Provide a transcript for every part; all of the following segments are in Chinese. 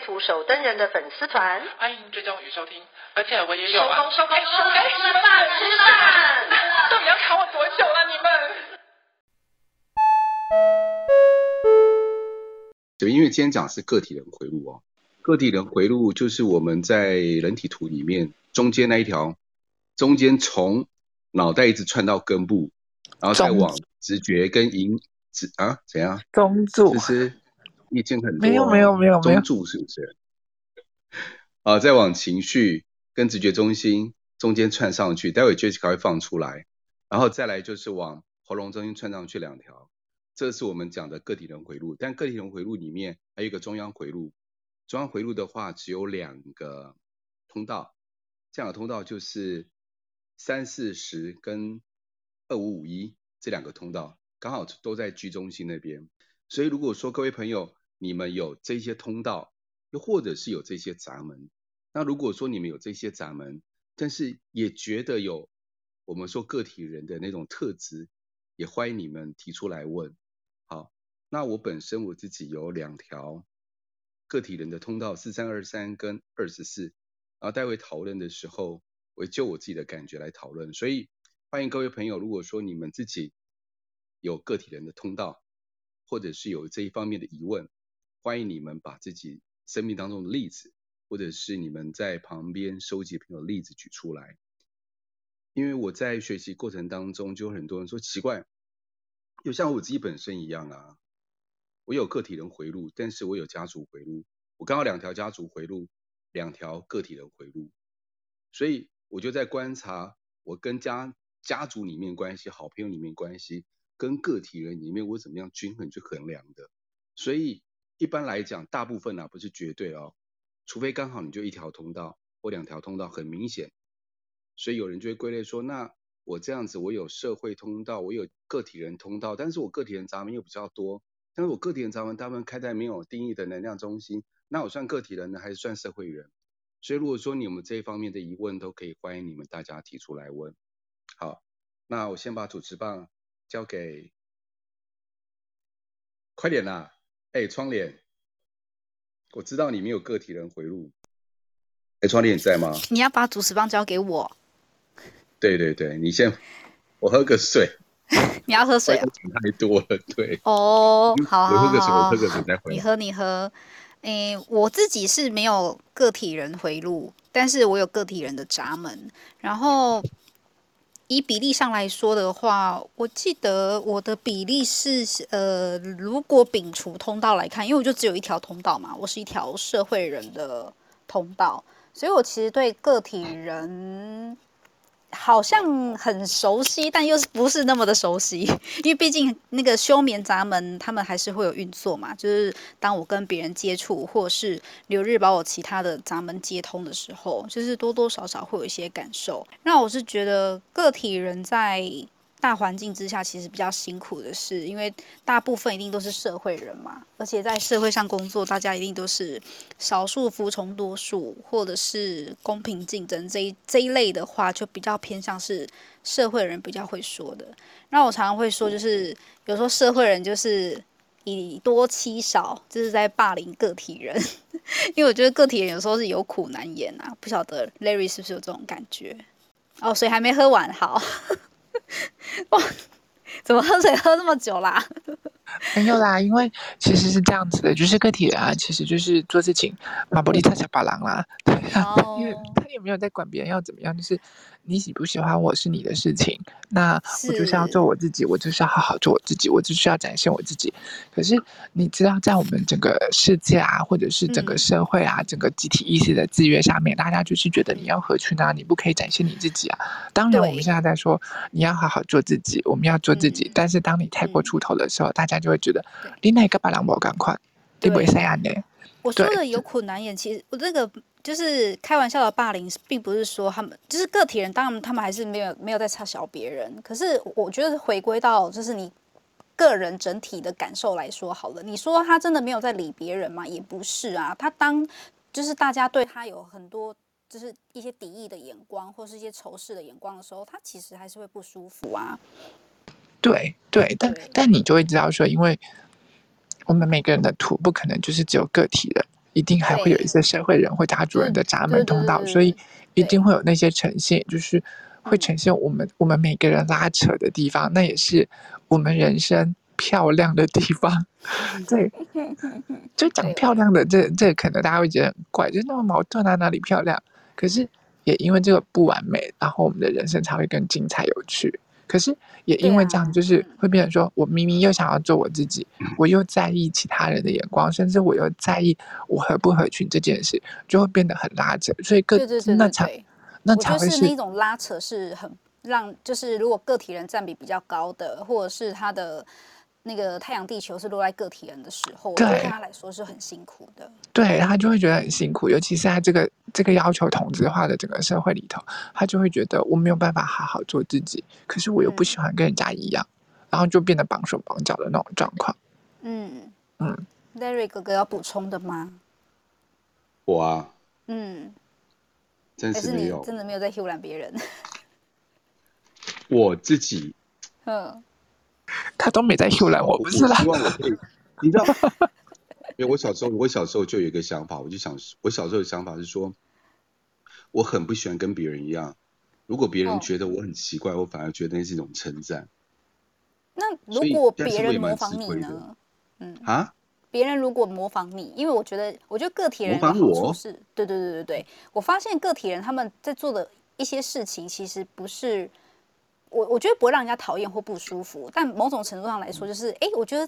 图手登人的粉丝团，欢迎追踪与收听，而且我也有啊。收工收工收工，吃饭吃饭，到底要卡我多久了？你们？对，因为今天讲的是个体人回路哦，个体人回路就是我们在人体图里面中间那一条，中间从脑袋一直串到根部，然后再往直觉跟引直啊怎样？中柱。就是意见很多，没有没有没有没有，中柱是不是？啊，再往情绪跟直觉中心中间串上去，待会 Jessica 会放出来，然后再来就是往喉咙中心串上去两条，这是我们讲的个体轮回路。但个体轮回路里面还有一个中央回路，中央回路的话只有两个通道，这两个通道就是三四十跟二五五一这两个通道，刚好都在居中心那边。所以如果说各位朋友，你们有这些通道，又或者是有这些闸门。那如果说你们有这些闸门，但是也觉得有我们说个体人的那种特质，也欢迎你们提出来问。好，那我本身我自己有两条个体人的通道，四三二三跟二十四，然后待会讨论的时候，我就我自己的感觉来讨论。所以欢迎各位朋友，如果说你们自己有个体人的通道，或者是有这一方面的疑问。欢迎你们把自己生命当中的例子，或者是你们在旁边收集朋友的例子举出来。因为我在学习过程当中，就有很多人说奇怪，就像我自己本身一样啊，我有个体人回路，但是我有家族回路，我刚好两条家族回路，两条个体人回路，所以我就在观察我跟家家族里面关系、好朋友里面关系，跟个体人里面我怎么样均衡去衡量的，所以。一般来讲，大部分呢、啊、不是绝对哦，除非刚好你就一条通道或两条通道很明显，所以有人就会归类说，那我这样子我有社会通道，我有个体人通道，但是我个体人闸门又比较多，但是我个体人闸门大部分开在没有定义的能量中心，那我算个体人呢还是算社会人？所以如果说你们这一方面的疑问都可以欢迎你们大家提出来问。好，那我先把主持棒交给，快点啦！哎，窗帘，我知道你没有个体人回路。哎，窗帘你在吗？你要把主持棒交给我。对对对，你先，我喝个水。你要喝水啊？太多了，对。哦，好，好，好，我喝个水，我喝个水再回。你喝，你喝。哎，我自己是没有个体人回路，但是我有个体人的闸门，然后。以比例上来说的话，我记得我的比例是，呃，如果摒除通道来看，因为我就只有一条通道嘛，我是一条社会人的通道，所以我其实对个体人。好像很熟悉，但又不是那么的熟悉？因为毕竟那个休眠闸门，他们还是会有运作嘛。就是当我跟别人接触，或是留日把我其他的闸门接通的时候，就是多多少少会有一些感受。那我是觉得个体人在。大环境之下，其实比较辛苦的是，因为大部分一定都是社会人嘛，而且在社会上工作，大家一定都是少数服从多数，或者是公平竞争这一这一类的话，就比较偏向是社会人比较会说的。那我常常会说，就是有时候社会人就是以多欺少，就是在霸凌个体人，因为我觉得个体人有时候是有苦难言啊。不晓得 Larry 是不是有这种感觉？哦，水还没喝完，好。哇，怎么喝水喝那么久啦？没有啦，因为其实是这样子的，就是个体人啊，其实就是做事情马布里特小巴郎啦，对啊，oh. 因为他也没有在管别人要怎么样，就是。你喜不喜欢我是你的事情，那我就是要做我自己，我就是要好好做我自己，我就是要展现我自己。可是你知道，在我们整个世界啊，或者是整个社会啊，嗯、整个集体意识的制约下面，大家就是觉得你要合群啊，你不可以展现你自己啊。当然，我们现在在说你要好好做自己，我们要做自己。嗯、但是当你太过出头的时候，嗯、大家就会觉得你那个把两毛赶快，你不会？这样的。我说的有苦难言，其实我这个就是开玩笑的霸凌，并不是说他们就是个体人，当然他们还是没有没有在差小别人。可是我觉得回归到就是你个人整体的感受来说好了，你说他真的没有在理别人吗？也不是啊，他当就是大家对他有很多就是一些敌意的眼光，或是一些仇视的眼光的时候，他其实还是会不舒服啊。对对，但但你就会知道说，因为我们每个人的图不可能就是只有个体的，一定还会有一些社会人或家族人的闸门通道，所以一定会有那些呈现，就是会呈现我们我们每个人拉扯的地方，那也是我们人生漂亮的地方。对，就讲漂亮的这这可能大家会觉得很怪，就那么矛盾啊，哪里漂亮？可是也因为这个不完美，然后我们的人生才会更精彩有趣。可是也因为这样，就是会变成说，我明明又想要做我自己，我又在意其他人的眼光，甚至我又在意我合不合群这件事，就会变得很拉扯。所以个那才那才会是那种拉扯，是很让就是如果个体人占比比较高的，或者是他的。那个太阳地球是落在个体人的时候，对他来说是很辛苦的。对，他就会觉得很辛苦，尤其是在这个这个要求同质化的整个社会里头，他就会觉得我没有办法好好做自己，可是我又不喜欢跟人家一样，嗯、然后就变得绑手绑脚的那种状况。嗯嗯，Larry 哥哥要补充的吗？我啊，嗯，真是没有，真的没有在唬烂别人。我自己，嗯。他都没在唬烂我，不是啦。希望我可以，你知道，因为我小时候，我小时候就有一个想法，我就想，我小时候的想法是说，我很不喜欢跟别人一样。如果别人觉得我很奇怪，我反而觉得那是一种称赞。那如果别人模仿你呢？嗯啊，别人如果模仿你，因为我觉得，我觉得个体人的好处是，对对对对对，我发现个体人他们在做的一些事情，其实不是。我我觉得不会让人家讨厌或不舒服，但某种程度上来说，就是哎，我觉得，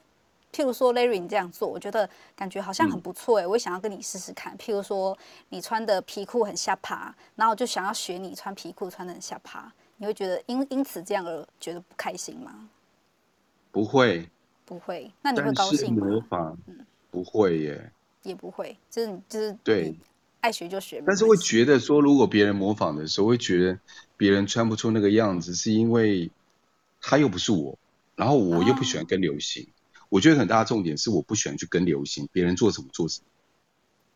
譬如说 Larry 你这样做，我觉得感觉好像很不错哎，我也想要跟你试试看。譬如说你穿的皮裤很下趴，然后我就想要学你穿皮裤穿的很下趴，你会觉得因因此这样而觉得不开心吗？不会，不会。那你会高兴吗？模仿，嗯，不会耶，也不会，就是你就是对。爱学就学，但是会觉得说，如果别人模仿的时候，会觉得别人穿不出那个样子，是因为他又不是我，然后我又不喜欢跟流行。哦、我觉得很大的重点是，我不喜欢去跟流行，别人做什么做什么。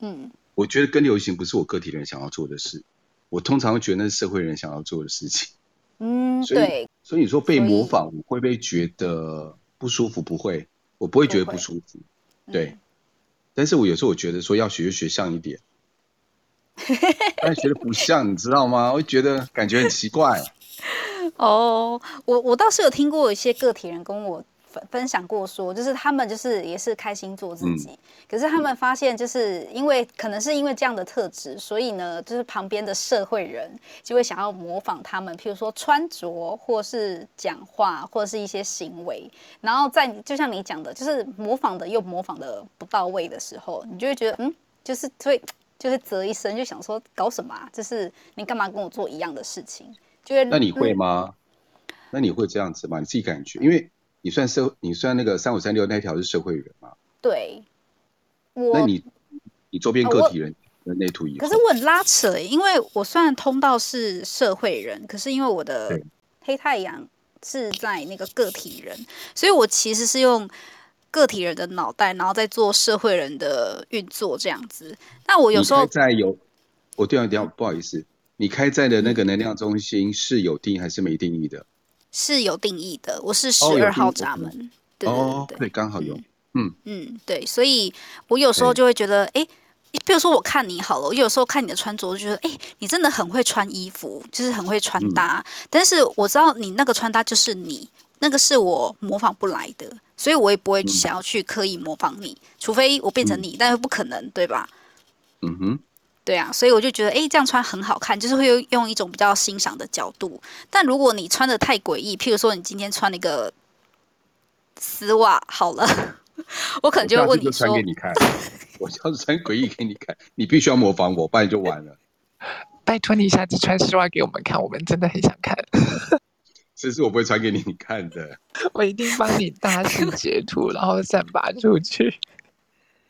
嗯，我觉得跟流行不是我个体人想要做的事，我通常会觉得那是社会人想要做的事情。嗯，所以对，所以你说被模仿，我会不会觉得不舒服？不会，我不会觉得不舒服。对，嗯、但是我有时候我觉得说要学就学像一点。但觉得不像，你知道吗？我觉得感觉很奇怪。哦，我我倒是有听过一些个体人跟我分分享过说，说就是他们就是也是开心做自己，嗯、可是他们发现就是因为可能是因为这样的特质，所以呢，就是旁边的社会人就会想要模仿他们，譬如说穿着，或是讲话，或者是一些行为，然后在就像你讲的，就是模仿的又模仿的不到位的时候，你就会觉得嗯，就是会。就是啧一声，就想说搞什么啊？就是你干嘛跟我做一样的事情？就会那你会吗？嗯、那你会这样子吗？你自己感觉，因为你算社，你算那个三五三六那条是社会人嘛？对。我那你你周边个体人的内图一样。可是我很拉扯，因为我虽然通道是社会人，可是因为我的黑太阳是在那个个体人，所以我其实是用。个体人的脑袋，然后再做社会人的运作，这样子。那我有时候在有，我对啊，对啊，不好意思，你开在的那个能量中心是有定义还是没定义的？是有定义的，我是十二号闸门。哦、对对对，对，刚好有。嗯嗯，对，所以我有时候就会觉得，哎对，比如说我看你好了，我有时候看你的穿着，就觉得，哎，你真的很会穿衣服，就是很会穿搭。嗯、但是我知道你那个穿搭就是你，那个是我模仿不来的。所以我也不会想要去刻意模仿你，嗯、除非我变成你，嗯、但是不可能，对吧？嗯哼，对啊，所以我就觉得，哎，这样穿很好看，就是会用一种比较欣赏的角度。但如果你穿的太诡异，譬如说你今天穿了一个丝袜，好了，我可能就会问你说，我穿给你看，我要是穿诡异给你看，你必须要模仿我，不然就完了。拜托你下次穿丝袜给我们看，我们真的很想看。这是我不会传给你看的，我一定帮你大肆截图，然后散发出去。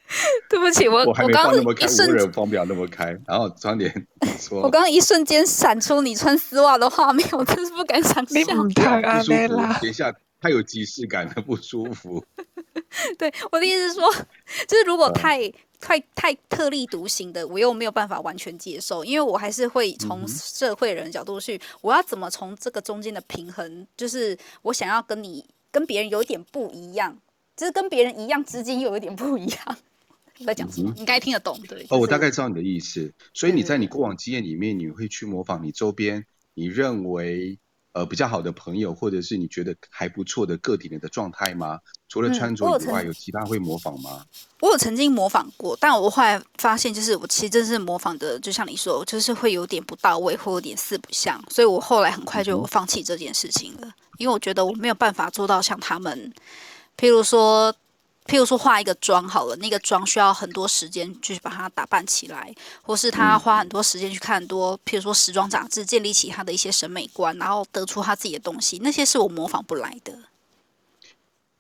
对不起，我我还没放那么开，我无人放不了那么开。然后装点 说，我刚刚一瞬间闪出你穿丝袜的画面，我真是不敢想象。太不舒服，等一下，太有即视感的不舒服。对，我的意思是说，就是如果太、太、太特立独行的，我又没有办法完全接受，因为我还是会从社会人的角度去，我要怎么从这个中间的平衡，就是我想要跟你跟别人有点不一样，就是跟别人一样之间又有一点不一样。在讲什么？你应该听得懂，对。哦，我大概知道你的意思。所以你在你过往经验里面，你会去模仿你周边你认为呃比较好的朋友，或者是你觉得还不错的个体人的状态吗？除了穿着以外，有其他会模仿吗？我有曾经模仿过，但我后来发现，就是我其实真是模仿的，就像你说，就是会有点不到位，或有点四不像。所以我后来很快就放弃这件事情了，因为我觉得我没有办法做到像他们，譬如说。譬如说化一个妆好了，那个妆需要很多时间去把它打扮起来，或是他花很多时间去看很多，譬如说时装杂志，建立起他的一些审美观，然后得出他自己的东西，那些是我模仿不来的。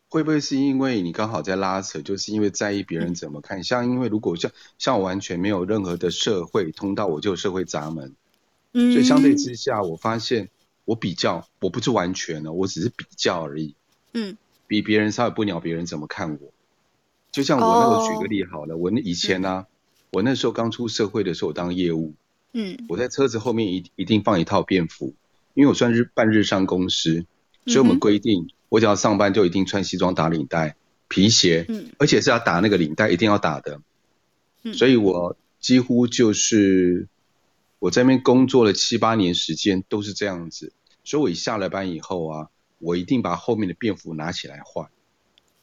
会不会是因为你刚好在拉扯，就是因为在意别人怎么看？嗯、像因为如果像像我完全没有任何的社会通道，我就有社会闸门，嗯，所以相对之下，我发现我比较我不是完全的，我只是比较而已，嗯，比别人稍微不鸟别人怎么看我。就像我那个举个例好了，oh, 我那以前呢、啊，嗯、我那时候刚出社会的时候，我当业务，嗯，我在车子后面一一定放一套便服，因为我算是半日上公司，所以我们规定，我只要上班就一定穿西装打领带、皮鞋，嗯，而且是要打那个领带，一定要打的，嗯，所以我几乎就是我在那边工作了七八年时间都是这样子，所以我一下了班以后啊，我一定把后面的便服拿起来换。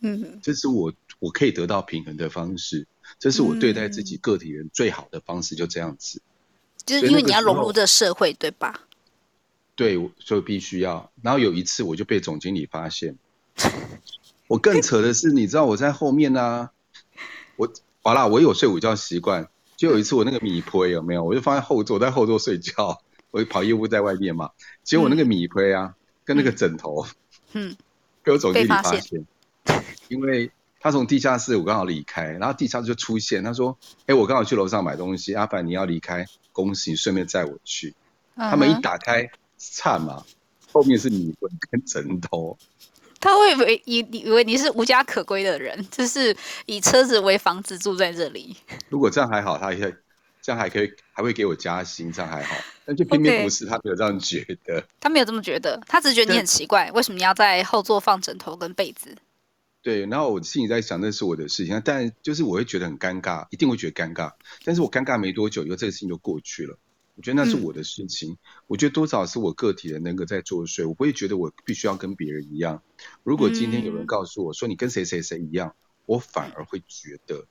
嗯，这是我我可以得到平衡的方式，这是我对待自己个体人最好的方式，就这样子。就是因为你要融入这社会，对吧？对，所以必须要。然后有一次我就被总经理发现，我更扯的是，你知道我在后面呢、啊，我好啦，我有睡午觉习惯，就有一次我那个米胚有没有，我就放在后座，在后座睡觉，我跑业务在外面嘛，结果那个米胚啊，嗯、跟那个枕头，嗯，被我总经理发现。因为他从地下室，我刚好离开，然后地下室就出现，他说：“哎，我刚好去楼上买东西，阿凡你要离开，恭喜，顺便载我去。Uh ” huh. 他们一打开，惨嘛，后面是米粉跟枕头。他会以为以以为你是无家可归的人，就是以车子为房子住在这里。如果这样还好，他也这样还可以，还会给我加薪，这样还好。但就偏偏不是.他没有这样觉得。他没有这么觉得，他只是觉得你很奇怪，但为什么你要在后座放枕头跟被子？对，然后我心里在想，那是我的事情，但就是我会觉得很尴尬，一定会觉得尴尬。但是我尴尬没多久，以后这个事情就过去了。我觉得那是我的事情，嗯、我觉得多少是我个体的那个在作祟，我不会觉得我必须要跟别人一样。如果今天有人告诉我说你跟谁谁谁一样，我反而会觉得，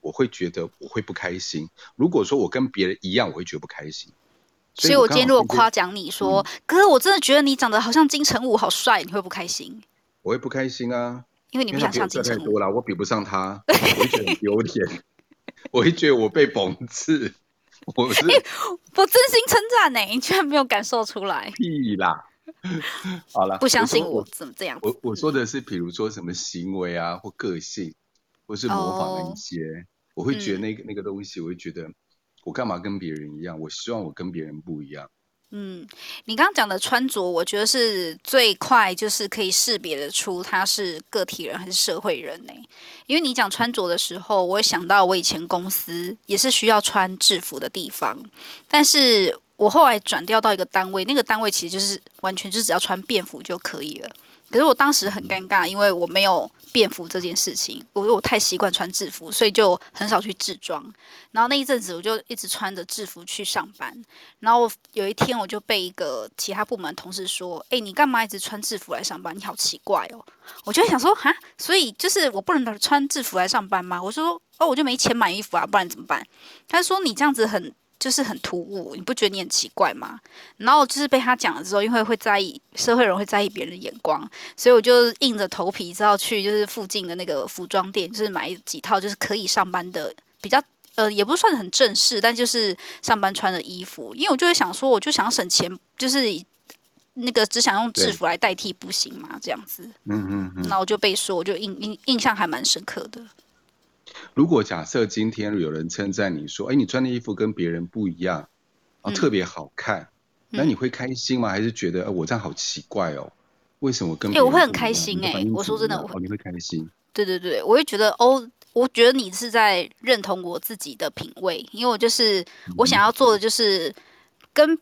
我会觉得我会不开心。如果说我跟别人一样，我会觉得不开心。所以我今天如果夸奖你说，嗯、哥，我真的觉得你长得好像金城武，好帅，你会不开心？我会不开心啊，因为你不想像金城武。太多了，我比不上他，我会觉得很丢脸，我会觉得我被讽刺。我是、欸、我真心称赞呢，你居然没有感受出来？屁啦！好了，不相信我怎么这样？我我说的是，比如说什么行为啊，或个性，或是模仿的一些，哦、我会觉得那个、嗯、那个东西，我会觉得我干嘛跟别人一样？我希望我跟别人不一样。嗯，你刚刚讲的穿着，我觉得是最快，就是可以识别的出他是个体人还是社会人呢？因为你讲穿着的时候，我想到我以前公司也是需要穿制服的地方，但是我后来转调到一个单位，那个单位其实就是完全就只要穿便服就可以了。可是我当时很尴尬，因为我没有便服这件事情，我我太习惯穿制服，所以就很少去制装。然后那一阵子，我就一直穿着制服去上班。然后有一天，我就被一个其他部门同事说：“哎，你干嘛一直穿制服来上班？你好奇怪哦！”我就想说：“哈，所以就是我不能穿制服来上班吗？”我说：“哦，我就没钱买衣服啊，不然怎么办？”他说：“你这样子很。”就是很突兀，你不觉得你很奇怪吗？然后就是被他讲了之后，因为会在意社会人会在意别人的眼光，所以我就硬着头皮，知道去就是附近的那个服装店，就是买几套就是可以上班的，比较呃也不算很正式，但就是上班穿的衣服。因为我就会想说，我就想省钱，就是那个只想用制服来代替，不行吗？这样子，嗯嗯嗯。那我就被说，我就印印印象还蛮深刻的。如果假设今天有人称赞你说，哎，你穿的衣服跟别人不一样，啊，特别好看，嗯、那你会开心吗？还是觉得，呃、我这样好奇怪哦？为什么跟？哎，我会很开心哎，我说真的，我哦，你会开心。对对对，我会觉得哦，我觉得你是在认同我自己的品味，因为我就是我想要做的就是跟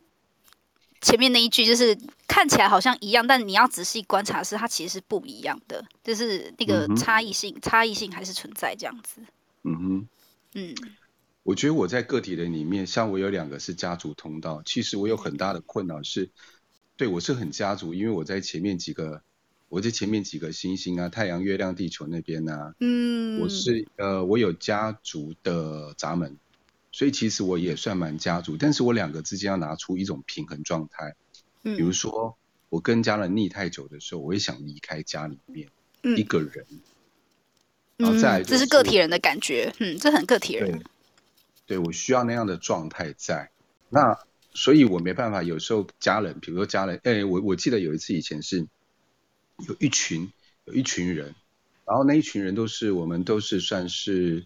前面那一句就是看起来好像一样，但你要仔细观察是它其实是不一样的，就是那个差异性，嗯、差异性还是存在这样子。嗯哼，嗯，我觉得我在个体的里面，像我有两个是家族通道，其实我有很大的困扰是，对我是很家族，因为我在前面几个。我在前面几个星星啊，太阳、月亮、地球那边呢、啊，嗯，我是呃，我有家族的闸门，所以其实我也算蛮家族，但是我两个之间要拿出一种平衡状态，嗯，比如说我跟家人腻太久的时候，我也想离开家里面，嗯，一个人，然后再来、就是嗯，这是个体人的感觉，嗯，这很个体人，对，对我需要那样的状态在，那所以我没办法，有时候家人，比如说家人，哎，我我记得有一次以前是。有一群有一群人，然后那一群人都是我们都是算是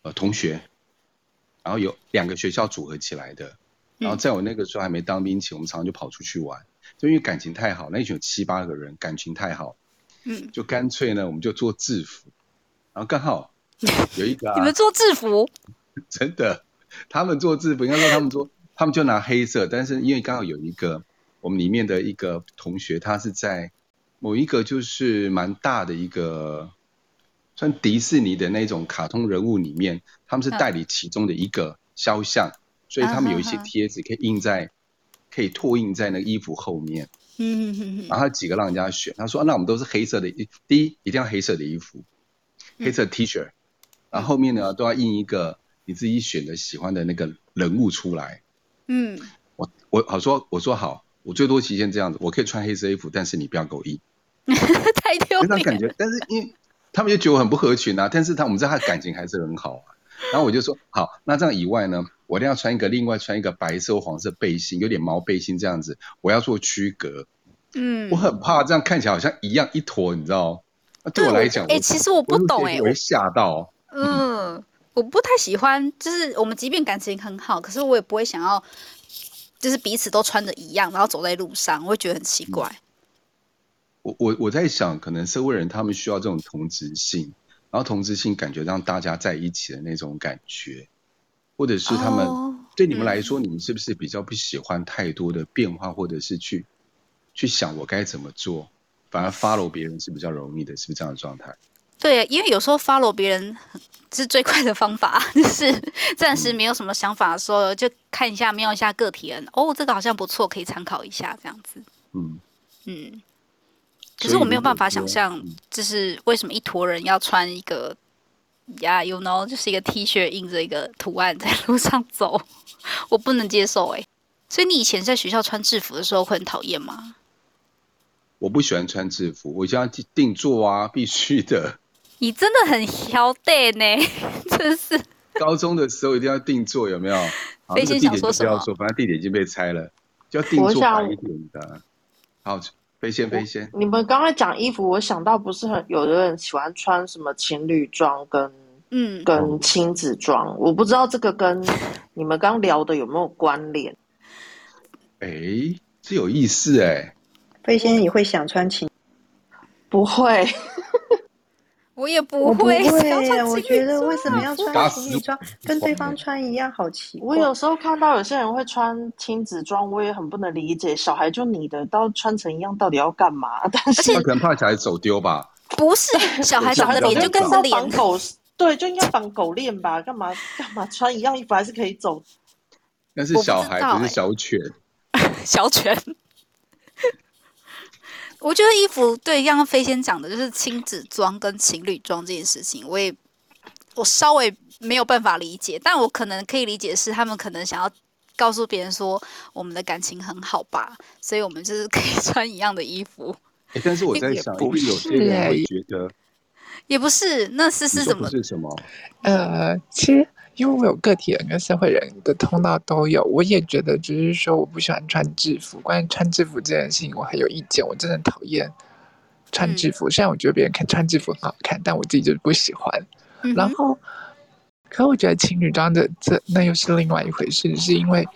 呃同学，然后有两个学校组合起来的，然后在我那个时候还没当兵前，我们常常就跑出去玩，就因为感情太好，那一群有七八个人，感情太好，嗯，就干脆呢我们就做制服，然后刚好有一个、啊、你们做制服，真的，他们做制服，应该说他们做，他们就拿黑色，但是因为刚好有一个我们里面的一个同学，他是在。某一个就是蛮大的一个，算迪士尼的那种卡通人物里面，他们是代理其中的一个肖像，嗯、所以他们有一些贴纸可以印在，可以拓印在那个衣服后面。嗯嗯嗯。然后他几个让人家选，他说、啊：“那我们都是黑色的，第一一定要黑色的衣服，黑色 T 恤，然后后面呢都要印一个你自己选的喜欢的那个人物出来。”嗯。我我好说，我说好，我最多期限这样子，我可以穿黑色衣服，但是你不要给我印。太丢脸，感觉，但是因为他们就觉得我很不合群啊，但是他我们知道他的感情还是很好啊。然后我就说好，那这样以外呢，我一定要穿一个另外穿一个白色或黄色背心，有点毛背心这样子，我要做区隔。嗯，我很怕这样看起来好像一样一坨，你知道？那对我来讲，哎、欸，其实我不懂哎、欸，我会吓到。嗯，嗯，我不太喜欢，就是我们即便感情很好，可是我也不会想要，就是彼此都穿的一样，然后走在路上，我会觉得很奇怪。嗯我我我在想，可能社会人他们需要这种同质性，然后同质性感觉让大家在一起的那种感觉，或者是他们、oh, 对你们来说、嗯，你们是不是比较不喜欢太多的变化，或者是去去想我该怎么做，反而 follow 别人是比较容易的，是不是这样的状态？对，因为有时候 follow 别人是最快的方法，就是暂时没有什么想法的时候，就看一下瞄一下个体人，哦，这个好像不错，可以参考一下这样子。嗯嗯。可是我没有办法想象，就是为什么一坨人要穿一个呀，you know，就是一个 T 恤印着一个图案在路上走，我不能接受哎。所以你以前在学校穿制服的时候会很讨厌吗？我不喜欢穿制服，我一定要定做啊，必须的。你真的很挑逗呢，真是。高中的时候一定要定做，有没有？飞仙想说什么？反正地点已经被拆了，就要定做白一点的。好。飞仙飞仙，你们刚才讲衣服，我想到不是很有的人喜欢穿什么情侣装跟嗯跟亲子装，我不知道这个跟你们刚聊的有没有关联？哎，这有意思哎。飞仙，你会想穿情？不会。我也不会，我不会。我觉得为什么要穿情侣装，跟对方穿一样，好奇怪。我有时候看到有些人会穿亲子装，我也很不能理解。小孩就你的，到穿成一样，到底要干嘛？但是他可能怕小孩走丢吧？不是，小孩长得脸就跟着绑狗，对，就应该绑狗链吧？干嘛干嘛穿一样衣服还是可以走？那是小孩，不是小犬。小犬。我觉得衣服对，刚刚飞仙讲的就是亲子装跟情侣装这件事情，我也我稍微没有办法理解，但我可能可以理解是他们可能想要告诉别人说我们的感情很好吧，所以我们就是可以穿一样的衣服。欸、但是我在想，不是有些人会觉得，也不是，那是是什么？是什么？呃，其实。因为我有个体人跟社会人的通道都有，我也觉得，只是说我不喜欢穿制服。关于穿制服这件事情，我很有意见。我真的讨厌穿制服，虽然我觉得别人看穿制服很好看，但我自己就是不喜欢。然后，可我觉得情侣装的这那又是另外一回事，是因为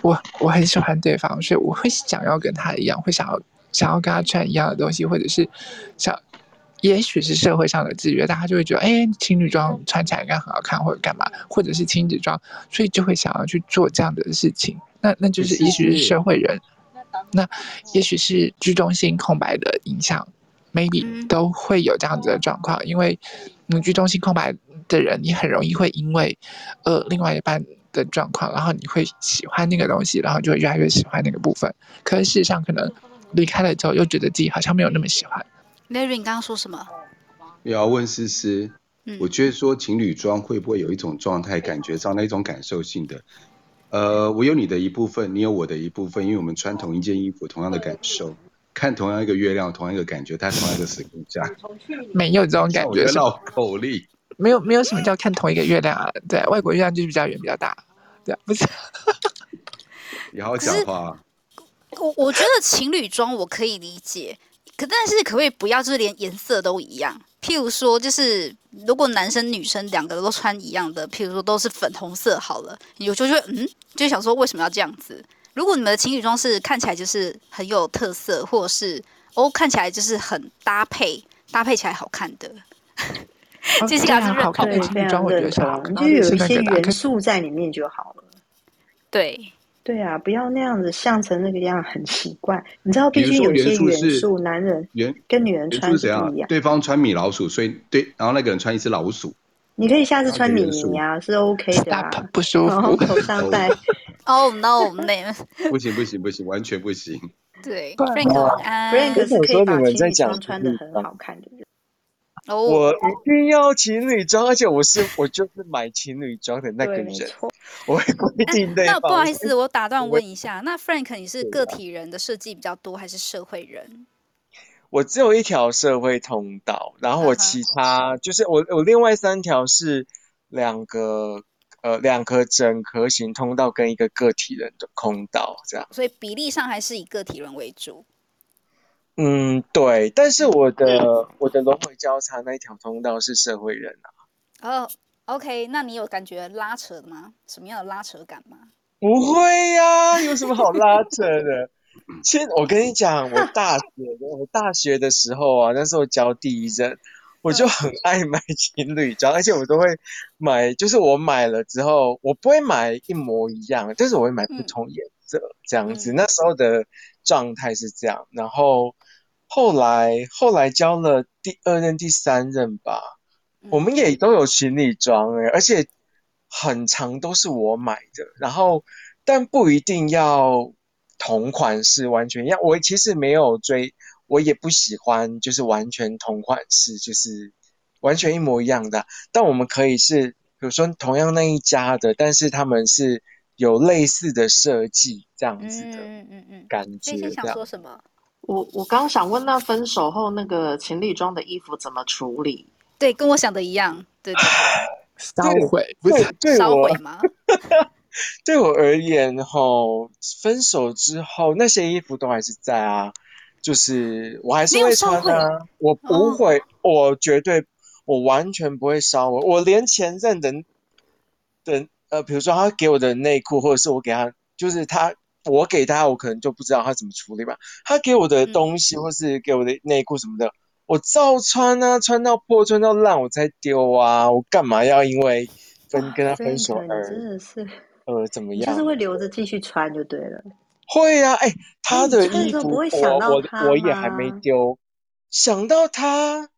我我很喜欢对方，所以我会想要跟他一样，会想要想要跟他穿一样的东西，或者是想，也许是社会上的制约，大家就会觉得，哎，情侣装穿起来应该很好看，或者干嘛，或者是亲子装，所以就会想要去做这样的事情。那那就是也许是社会人，那也许是居中心空白的影响，maybe 都会有这样子的状况，因为嗯，居中心空白。的人，你很容易会因为，呃，另外一半的状况，然后你会喜欢那个东西，然后就会越来越喜欢那个部分。可是事实上，可能离开了之后，又觉得自己好像没有那么喜欢。Larry，你刚刚说什么？要问思思，我觉得说情侣装会不会有一种状态，感觉上那种感受性的？呃，我有你的一部分，你有我的一部分，因为我们穿同一件衣服，同样的感受，看同样一个月亮，同样一个感觉，它同样一个时空下，没有这种感觉，绕口令。没有没有什么叫看同一个月亮啊，对，外国月亮就是比较圆比较大，对，不是。你好好讲话。我我觉得情侣装我可以理解，可但是可不可以不要就是连颜色都一样？譬如说，就是如果男生女生两个都穿一样的，譬如说都是粉红色好了，你就觉得嗯，就想说为什么要这样子？如果你们的情侣装是看起来就是很有特色，或者是哦看起来就是很搭配，搭配起来好看的。这是个好看的情侣装，我觉得就有一些元素在里面就好了。对，对啊，不要那样子像成那个样，很奇怪。你知道，必须有一些元素，男人跟女人穿是不一样。对方穿米老鼠，所以对，然后那个人穿一只老鼠。你可以下次穿米妮啊，是 OK 的啊。不舒服，头上戴。Oh no，man！不行不行不行，完全不行。对，Frank，Frank 是可以把情侣装穿的很好看的人。Oh, 我一定要情侣装，而且我是 我就是买情侣装的那个人，我会规定的。那不好意思，我打断问一下，那 Frank 你是个体人的设计比较多，还是社会人？我只有一条社会通道，然后我其他、uh huh. 就是我我另外三条是两个呃两个整合型通道跟一个个体人的通道这样，所以比例上还是以个体人为主。嗯，对，但是我的我的轮回交叉那一条通道是社会人啊。哦，OK，那你有感觉拉扯吗？什么样的拉扯感吗？不会呀、啊，有什么好拉扯的？其实我跟你讲，我大学的我大学的时候啊，那时候交第一任，我就很爱买情侣装，而且我都会买，就是我买了之后，我不会买一模一样，但是我会买不同颜色、嗯、这样子。那时候的状态是这样，然后。后来，后来交了第二任、第三任吧，嗯、我们也都有行李装诶，而且很长都是我买的。然后，但不一定要同款式完全一样。我其实没有追，我也不喜欢就是完全同款式，就是完全一模一样的。但我们可以是，比如说同样那一家的，但是他们是有类似的设计这样子的，嗯嗯嗯，感觉这样。想说什么？我我刚想问，那分手后那个情侣装的衣服怎么处理？对，跟我想的一样，对对对，烧毁，不是烧毁吗？对我而言，吼，分手之后那些衣服都还是在啊，就是我还是会穿啊，我不会，哦、我绝对，我完全不会烧我，我连前任的的呃，比如说他给我的内裤，或者是我给他，就是他。我给他，我可能就不知道他怎么处理吧。他给我的东西，或是给我的内裤什么的，嗯、我照穿啊，穿到破，穿到烂，我才丢啊。我干嘛要因为分跟他分手而真的是呃怎么样？就是会留着继续穿就对了。会啊，哎、欸，他的衣服我我也还没丢，想到他。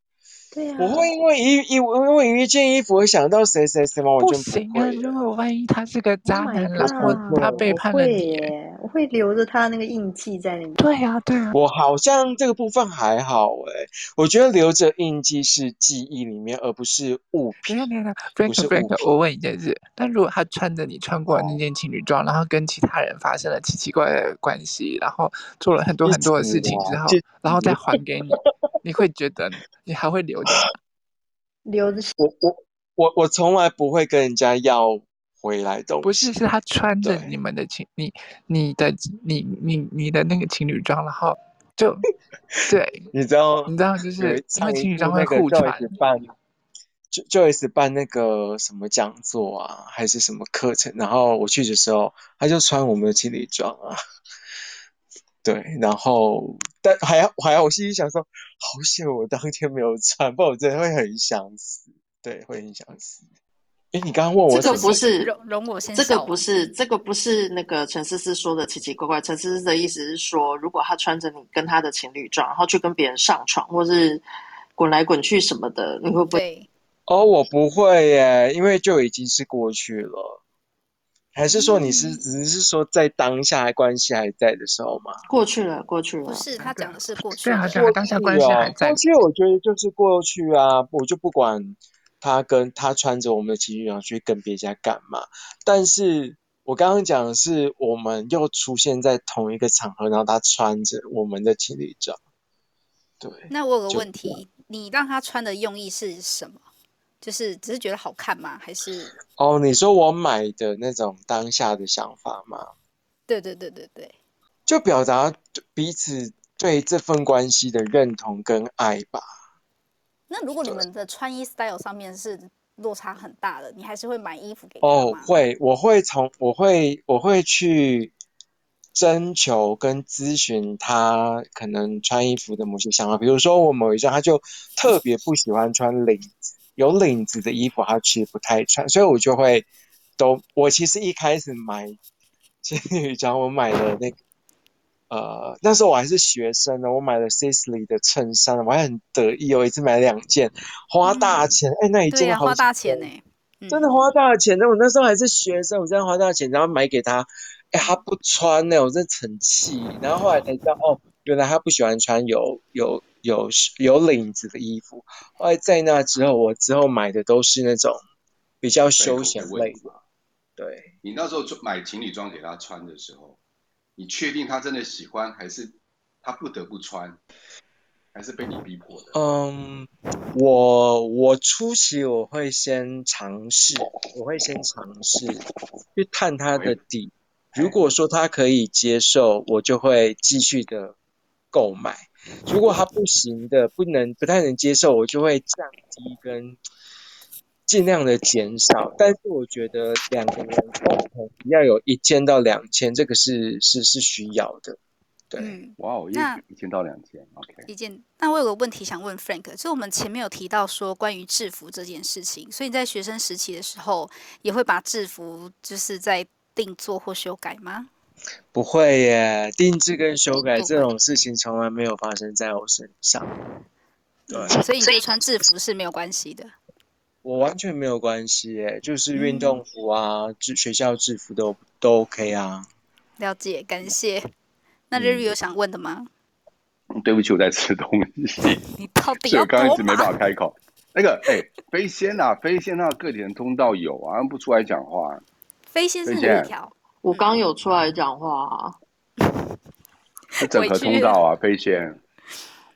对啊，我会因为一一因为一件衣服会想到谁谁谁吗？我就不行啊！如果万一他是个渣男，然后他背叛了你，我会留着他那个印记在那里。对啊，对啊。我好像这个部分还好诶，我觉得留着印记是记忆里面，而不是物品。等等等，Frank，Frank，我问一件事：但如果他穿着你穿过的那件情侣装，然后跟其他人发生了奇奇怪怪的关系，然后做了很多很多的事情之后，然后再还给你？你会觉得你还会留着吗？留着。我我我我从来不会跟人家要回来都。不是，是他穿着你们的情，你你的你你你的那个情侣装，然后就对，你知道，你知道，就是因为情侣装会互穿。就 Joyce 办那个什么讲座啊，还是什么课程，然后我去的时候，他就穿我们的情侣装啊。对，然后但还要还要，我心里想说，好险我当天没有穿，不然我真的会很想死。对，会很想死。哎，你刚刚问我这个不是容容我先，这个不是这个不是那个陈思思说的奇奇怪怪。陈思思的意思是说，如果他穿着你跟他的情侣装，然后去跟别人上床，或是滚来滚去什么的，你会不会？哦，我不会耶，因为就已经是过去了。还是说你是、嗯、只是说在当下关系还在的时候吗？过去了，过去了。不是，他讲的是过去。对啊，对啊，当下关系还在。过去我觉得就是过去啊，我就不管他跟他穿着我们的情侣装去跟别家干嘛。但是我刚刚讲的是，我们又出现在同一个场合，然后他穿着我们的情侣装。对。那我有个问题，你让他穿的用意是什么？就是只是觉得好看吗？还是哦？你说我买的那种当下的想法吗？对对对对对，就表达彼此对这份关系的认同跟爱吧。那如果你们的穿衣 style 上面是落差很大的，你还是会买衣服给他哦？会，我会从我会我会去征求跟咨询他可能穿衣服的某些想法，比如说我某一张他就特别不喜欢穿领子。有领子的衣服，他其实不太穿，所以我就会都。我其实一开始买情侣装，我买的那个呃，那时候我还是学生呢，我买了 Sisley 的衬衫，我还很得意，我一次买两件，花大钱，哎、嗯欸，那一件好、啊、花大钱呢、嗯，真的花大钱。那我那时候还是学生，我真的花大钱，然后买给他，哎、欸，他不穿呢，我真的很气。然后后来才知道，哦，原来他不喜欢穿有有。有有领子的衣服，后来在那之后，我之后买的都是那种比较休闲类的。对，你那时候买情侣装给他穿的时候，你确定他真的喜欢，还是他不得不穿，还是被你逼迫的？嗯，我我初期我会先尝试，我会先尝试去探他的底。如果说他可以接受，我就会继续的购买。如果他不行的，不能不太能接受，我就会降低跟尽量的减少。但是我觉得两个人共同要有一千到两千，这个是是是需要的。对，嗯、哇哦，一千到两千，OK。一件。那我有个问题想问 Frank，就我们前面有提到说关于制服这件事情，所以你在学生时期的时候也会把制服就是在定做或修改吗？不会耶，定制跟修改这种事情从来没有发生在我身上。对，所以你对穿制服是没有关系的。我完全没有关系耶，就是运动服啊，制、嗯、学校制服都都 OK 啊。了解，感谢。那瑞瑞有想问的吗？嗯、对不起，我在吃东西。你到底要？我刚刚一直没办法开口。那个，哎、欸，飞仙啊，飞仙那个个体人通道有啊，不出来讲话。飞仙是哪一条？我刚有出来讲话啊，是整合通道啊，飞仙。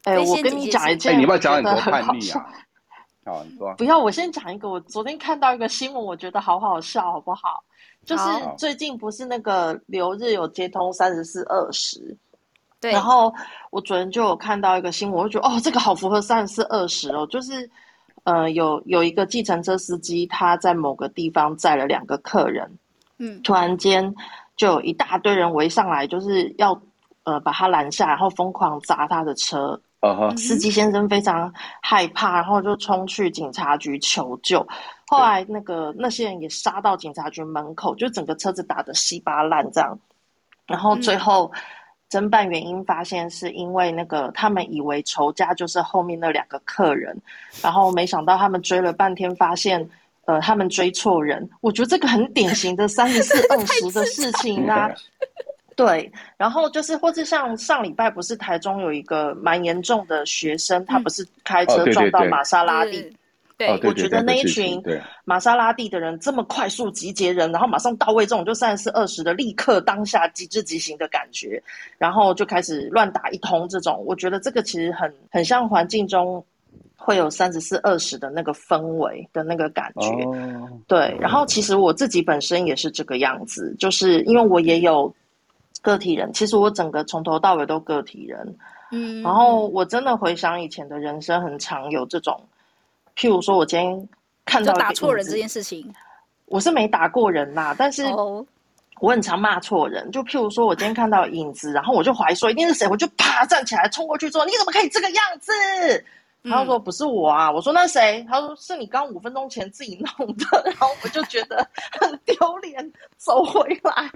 哎、欸，我跟你讲一件，哎、欸，你要不要讲很多叛逆啊？好，你说。不要，我先讲一个。我昨天看到一个新闻，我觉得好好笑，好不好？就是最近不是那个留日有接通三十四二十，对。然后我昨天就有看到一个新闻，我就觉得哦，这个好符合三十四二十哦。就是呃，有有一个计程车司机，他在某个地方载了两个客人。嗯，突然间就有一大堆人围上来，就是要呃把他拦下，然后疯狂砸他的车。Uh-huh. 司机先生非常害怕，然后就冲去警察局求救。后来那个那些人也杀到警察局门口，就整个车子打得稀巴烂这样。然后最后侦办原因发现是因为那个他们以为仇家就是后面那两个客人，然后没想到他们追了半天发现。呃，他们追错人，我觉得这个很典型的三十四 二十的事情啊。对，然后就是，或者像上礼拜不是台中有一个蛮严重的学生，嗯、他不是开车撞到玛莎拉蒂。嗯、对，我觉得那一群玛莎拉蒂的人这么快速集结人，然后马上到位，这种就三十四二十的立刻当下即知即行的感觉，然后就开始乱打一通，这种我觉得这个其实很很像环境中。会有三十四二十的那个氛围的那个感觉，oh. 对。然后其实我自己本身也是这个样子，就是因为我也有个体人，其实我整个从头到尾都个体人，嗯、mm.。然后我真的回想以前的人生，很常有这种，譬如说我今天看到打错人这件事情，我是没打过人啦，但是我很常骂错人。就譬如说，我今天看到影子，然后我就怀疑说一定是谁，我就啪站起来冲过去说：“你怎么可以这个样子？”他说：“不是我啊。”我说：“那谁？”他说：“是你刚五分钟前自己弄的。”然后我就觉得很丢脸，走回来。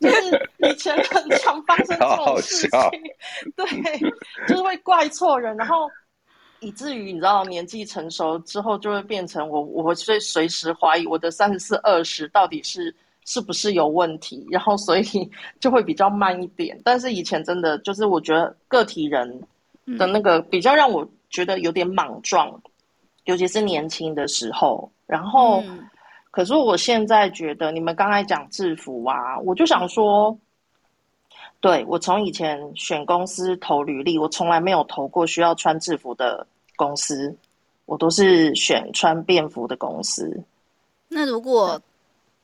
就是以前很常发生这种事情，对，就是会怪错人，然后以至于你知道，年纪成熟之后，就会变成我，我会随时怀疑我的三十四二十到底是是不是有问题，然后所以就会比较慢一点。但是以前真的就是，我觉得个体人的那个比较让我。觉得有点莽撞，尤其是年轻的时候。然后，嗯、可是我现在觉得，你们刚才讲制服啊，我就想说，对，我从以前选公司投履历，我从来没有投过需要穿制服的公司，我都是选穿便服的公司。那如果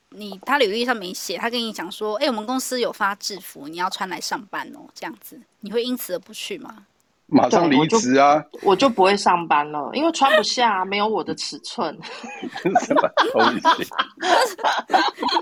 你他履历上没写，他跟你讲说，哎，我们公司有发制服，你要穿来上班哦，这样子，你会因此而不去吗？马上离职啊我！我就不会上班了，因为穿不下，没有我的尺寸。什么东西？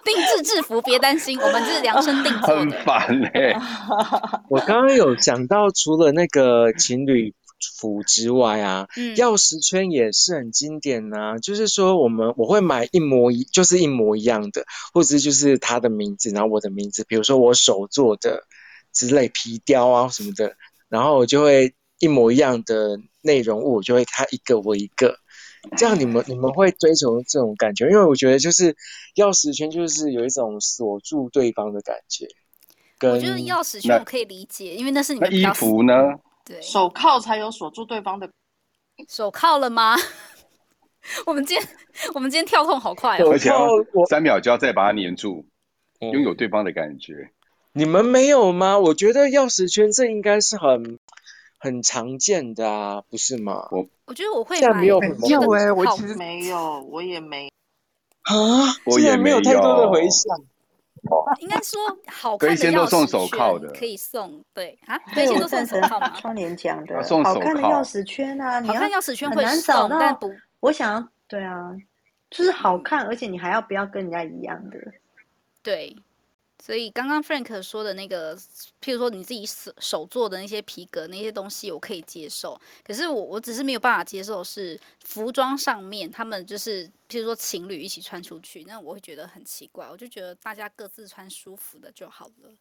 定制制服，别担心，我们这是量身定做的。很烦嘞、欸！我刚刚有讲到，除了那个情侣服之外啊，钥、嗯、匙圈也是很经典呐、啊。就是说，我们我会买一模一，就是一模一样的，或者就是他的名字，然后我的名字，比如说我手做的之类皮雕啊什么的。然后我就会一模一样的内容物，我就会他一个我一个，这样你们你们会追求这种感觉？因为我觉得就是钥匙圈就是有一种锁住对方的感觉。跟我觉得钥匙圈我可以理解，因为那是你们衣服呢？对，手铐才有锁住对方的。手铐了吗？我们今天我们今天跳痛好快哦，而且三秒就要再把它粘住，拥有对方的感觉。你们没有吗？我觉得钥匙圈这应该是很很常见的啊，不是吗？我我觉得我会买，没有很没有哎，我其实没有，我也没啊，我也没有太多的回响。应该说好看的钥匙圈都送手铐的，可以送对啊，可以先都送手铐吗？窗帘讲的，送好看的钥匙圈啊，你要钥匙圈很难找到，但不，我想要对啊，就是好看，而且你还要不要跟人家一样的？对。所以刚刚 Frank 说的那个，譬如说你自己手手做的那些皮革那些东西，我可以接受。可是我我只是没有办法接受是服装上面他们就是譬如说情侣一起穿出去，那我会觉得很奇怪。我就觉得大家各自穿舒服的就好了。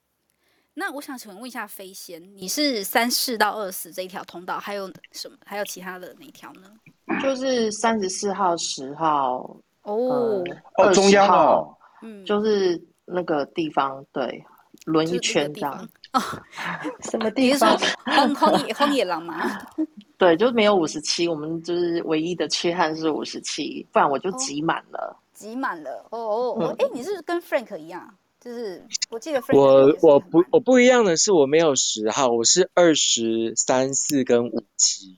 那我想请问一下飞仙，你是三四到二十这一条通道，还有什么？还有其他的哪条呢？就是三十四号、十号哦，哦，中央哦，嗯，就是。那个地方对，轮一圈这样哦，什么地方？荒荒野荒野狼吗？对，就是没有五十七，我们就是唯一的缺憾是五十七，不然我就挤满了，挤满了。哦哦哦，哎、嗯，你是不是跟 Frank 一样？就是我记得 Frank 我我不我不一样的是，我没有十号，我是二十三四跟五七。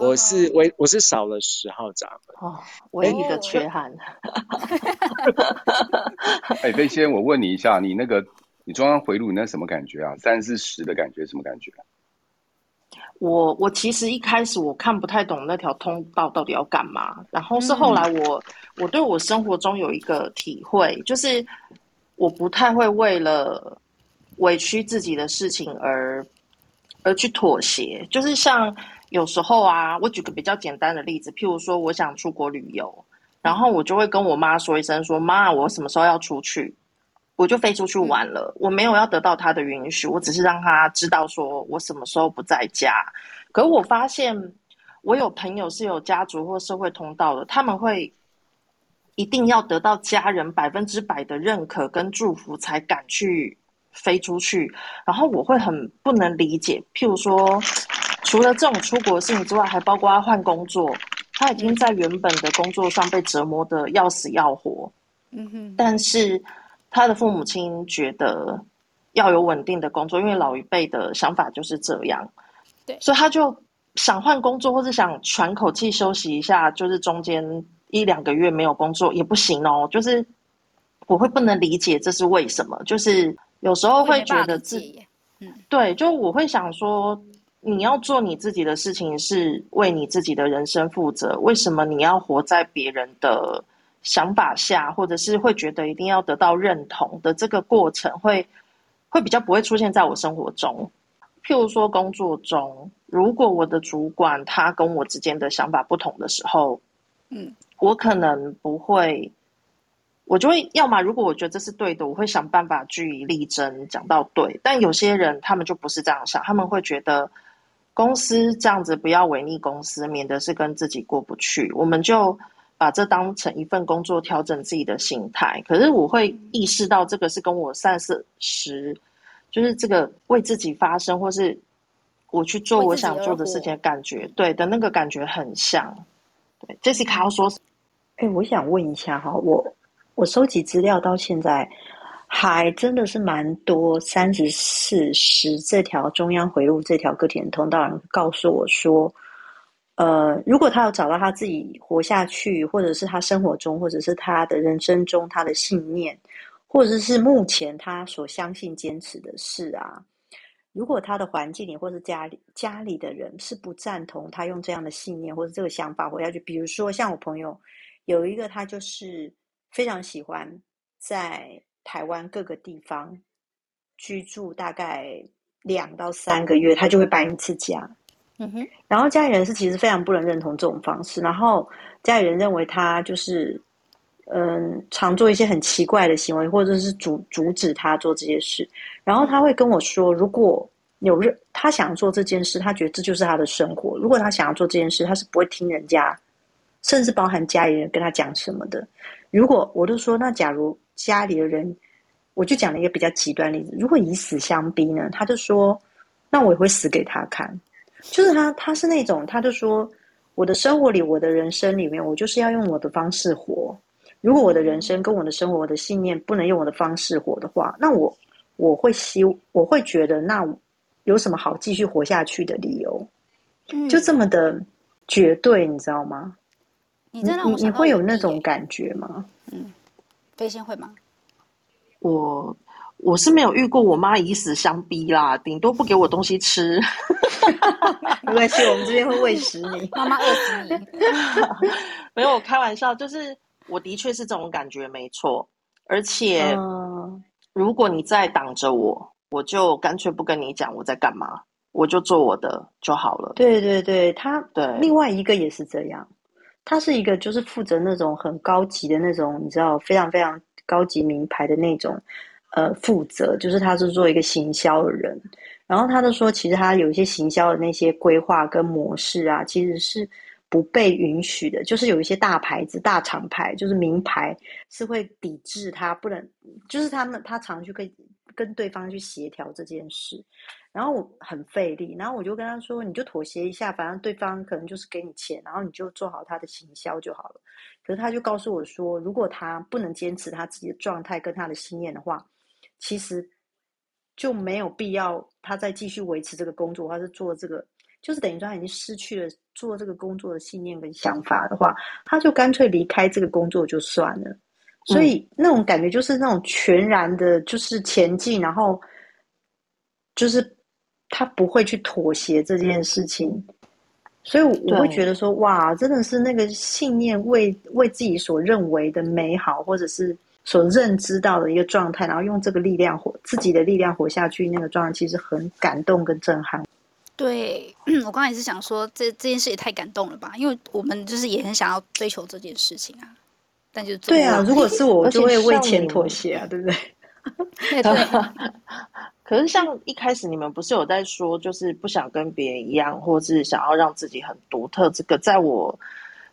我是我我是少了十号闸门哦，唯一的缺憾。哎，飞仙，我问你一下，你那个你中央回路，你那什么感觉啊？三四十的感觉什么感觉？我我其实一开始我看不太懂那条通道到底要干嘛，然后是后来我、嗯、我对我生活中有一个体会，就是我不太会为了委屈自己的事情而而去妥协，就是像。有时候啊，我举个比较简单的例子，譬如说，我想出国旅游，然后我就会跟我妈说一声说，说妈，我什么时候要出去，我就飞出去玩了。我没有要得到她的允许，我只是让她知道说我什么时候不在家。可我发现，我有朋友是有家族或社会通道的，他们会一定要得到家人百分之百的认可跟祝福才敢去飞出去，然后我会很不能理解，譬如说。除了这种出国性之外，还包括他换工作。他已经在原本的工作上被折磨的要死要活，嗯哼。但是他的父母亲觉得要有稳定的工作，因为老一辈的想法就是这样。对，所以他就想换工作，或是想喘口气休息一下，就是中间一两个月没有工作也不行哦。就是我会不能理解这是为什么，就是有时候会觉得自己，嗯，对，就我会想说。你要做你自己的事情，是为你自己的人生负责。为什么你要活在别人的想法下，或者是会觉得一定要得到认同的这个过程会，会会比较不会出现在我生活中。譬如说工作中，如果我的主管他跟我之间的想法不同的时候，嗯，我可能不会，我就会要么如果我觉得这是对的，我会想办法据以力争，讲到对。但有些人他们就不是这样想，他们会觉得公司这样子不要违逆公司，免得是跟自己过不去。我们就。把这当成一份工作，调整自己的心态。可是我会意识到，这个是跟我三四十，就是这个为自己发声，或是我去做我想做的事情的感觉，对的那个感觉很像。对，Jessica 要说，哎、欸，我想问一下哈，我我收集资料到现在，还真的是蛮多三十四十这条中央回路这条个体通道人告诉我说。呃，如果他要找到他自己活下去，或者是他生活中，或者是他的人生中他的信念，或者是目前他所相信、坚持的事啊，如果他的环境里或者家里家里的人是不赞同他用这样的信念或者这个想法活下去，比如说像我朋友有一个，他就是非常喜欢在台湾各个地方居住，大概两到三个月，他就会搬一次家。嗯哼，然后家里人是其实非常不能认同这种方式，然后家里人认为他就是，嗯，常做一些很奇怪的行为，或者是阻阻止他做这些事。然后他会跟我说，如果有任他想做这件事，他觉得这就是他的生活。如果他想要做这件事，他是不会听人家，甚至包含家里人跟他讲什么的。如果我就说，那假如家里的人，我就讲了一个比较极端例子，如果以死相逼呢，他就说，那我也会死给他看。就是他，他是那种，他就说，我的生活里，我的人生里面，我就是要用我的方式活。如果我的人生跟我的生活、我的信念不能用我的方式活的话，那我我会希，我会觉得，那有什么好继续活下去的理由？就这么的绝对，你知道吗？你你你会有那种感觉吗？嗯，飞仙会吗？我。我是没有遇过我妈以死相逼啦，顶多不给我东西吃。没关系，我们这边会喂食你，妈妈饿死你。没有，我开玩笑，就是我的确是这种感觉，没错。而且，如果你再挡着我，我就干脆不跟你讲我在干嘛，我就做我的就好了。对对对，他对另外一个也是这样，他是一个就是负责那种很高级的那种，你知道，非常非常高级名牌的那种。呃，负责就是他是做一个行销的人，然后他就说，其实他有一些行销的那些规划跟模式啊，其实是不被允许的。就是有一些大牌子、大厂牌，就是名牌是会抵制他，不能，就是他们他常去跟跟对方去协调这件事，然后我很费力，然后我就跟他说，你就妥协一下，反正对方可能就是给你钱，然后你就做好他的行销就好了。可是他就告诉我说，如果他不能坚持他自己的状态跟他的信念的话，其实就没有必要他再继续维持这个工作，或是做这个，就是等于说他已经失去了做这个工作的信念跟想法的话，他就干脆离开这个工作就算了。所以那种感觉就是那种全然的，就是前进，然后就是他不会去妥协这件事情。所以我会觉得说，哇，真的是那个信念为为自己所认为的美好，或者是。所认知到的一个状态，然后用这个力量活自己的力量活下去，那个状态其实很感动跟震撼。对，我刚才也是想说，这这件事也太感动了吧？因为我们就是也很想要追求这件事情啊，但就对啊，如果是我，我就会为钱妥协啊，对不对？对 对。可是像一开始你们不是有在说，就是不想跟别人一样，或是想要让自己很独特。这个在我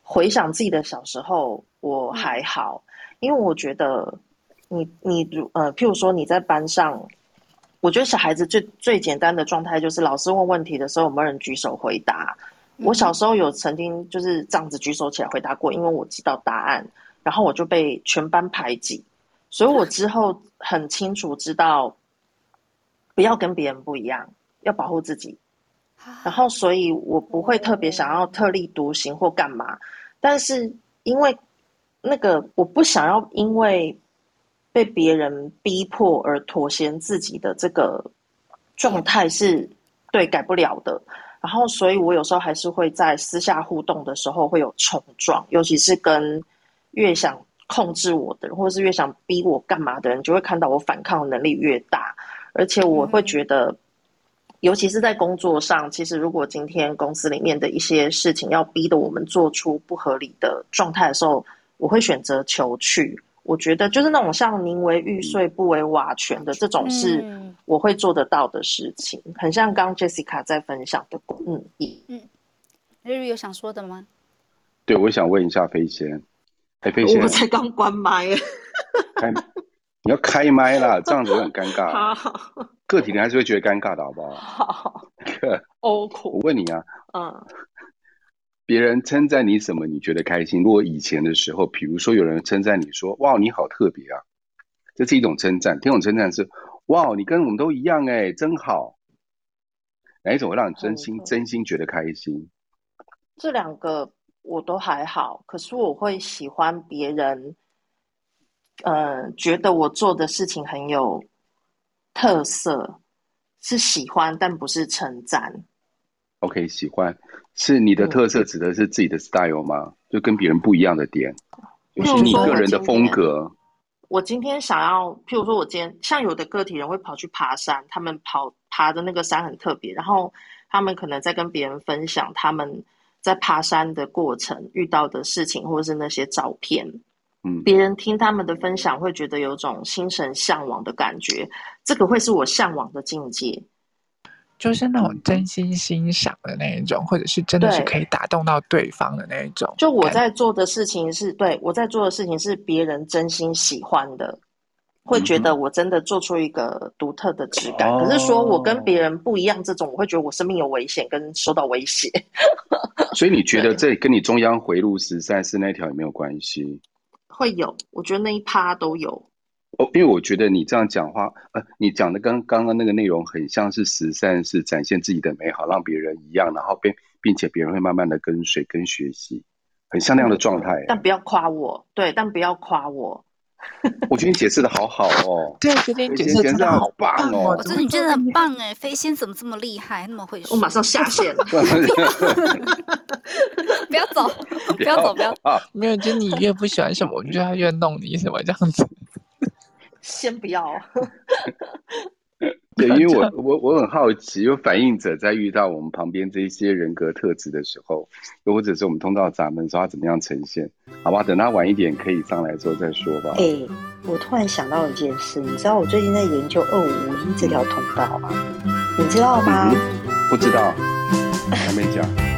回想自己的小时候，我还好。嗯因为我觉得你，你你呃，譬如说你在班上，我觉得小孩子最最简单的状态就是老师问问题的时候，有没有人举手回答？嗯、我小时候有曾经就是这样子举手起来回答过，因为我知道答案，然后我就被全班排挤，所以我之后很清楚知道，不要跟别人不一样，要保护自己。然后，所以我不会特别想要特立独行或干嘛，但是因为。那个我不想要因为被别人逼迫而妥协自己的这个状态是对改不了的，然后所以我有时候还是会在私下互动的时候会有冲撞，尤其是跟越想控制我的人，或者是越想逼我干嘛的人，就会看到我反抗能力越大，而且我会觉得，嗯、尤其是在工作上，其实如果今天公司里面的一些事情要逼得我们做出不合理的状态的时候，我会选择求去。我觉得就是那种像宁为玉碎不为瓦全的这种是我会做得到的事情，嗯、很像刚 Jessica 在分享的。嗯嗯，瑞瑞有想说的吗？对，我想问一下飞仙，哎，飞仙，我才刚关麦，开，你要开麦啦，这样子会很尴尬。好，个体人还是会觉得尴尬的，好不好？好，哦，我问你啊，嗯。别人称赞你什么，你觉得开心？如果以前的时候，比如说有人称赞你说：“哇，你好特别啊！”这是一种称赞。第二种称赞是：“哇，你跟我们都一样哎，真好。”哪一种会让你真心、嗯、真心觉得开心？这两个我都还好，可是我会喜欢别人，呃，觉得我做的事情很有特色，是喜欢，但不是称赞。OK，喜欢是你的特色，指的是自己的 style 吗？嗯、就跟别人不一样的点，就是你个人的风格。我今天想要，譬如说，我今天像有的个体人会跑去爬山，他们跑爬的那个山很特别，然后他们可能在跟别人分享他们在爬山的过程遇到的事情，或者是那些照片。嗯，别人听他们的分享会觉得有种心神向往的感觉，这个会是我向往的境界。就是那种真心欣赏的那一种，或者是真的是可以打动到对方的那一种。就我在做的事情是对我在做的事情是别人真心喜欢的，会觉得我真的做出一个独特的质感。嗯、可是说我跟别人不一样，这种我会觉得我生命有危险，跟受到威胁。所以你觉得这跟你中央回路十三四那条有没有关系？会有，我觉得那一趴都有。哦，因为我觉得你这样讲话，呃，你讲的跟刚刚那个内容很像是十善，是展现自己的美好，让别人一样，然后并并且别人会慢慢的跟随跟学习，很像那样的状态。但不要夸我，对，但不要夸我。我觉得你解释的好好哦，对，觉得你解释真的好棒哦，我觉得你真的很棒哎，飞仙怎么这么厉害，那么会说？我马上下线。不要走，不要走，不要啊！没有，就你越不喜欢什么，我就要越弄你什么这样子。先不要。对，因为我我我很好奇，有反映者在遇到我们旁边这些人格特质的时候，又或者是我们通道闸门，说他怎么样呈现？好吧，等他晚一点可以上来之后再说吧。哎、欸，我突然想到一件事，你知道我最近在研究二五五一这条通道吗？你知道吗？不知道，还没讲。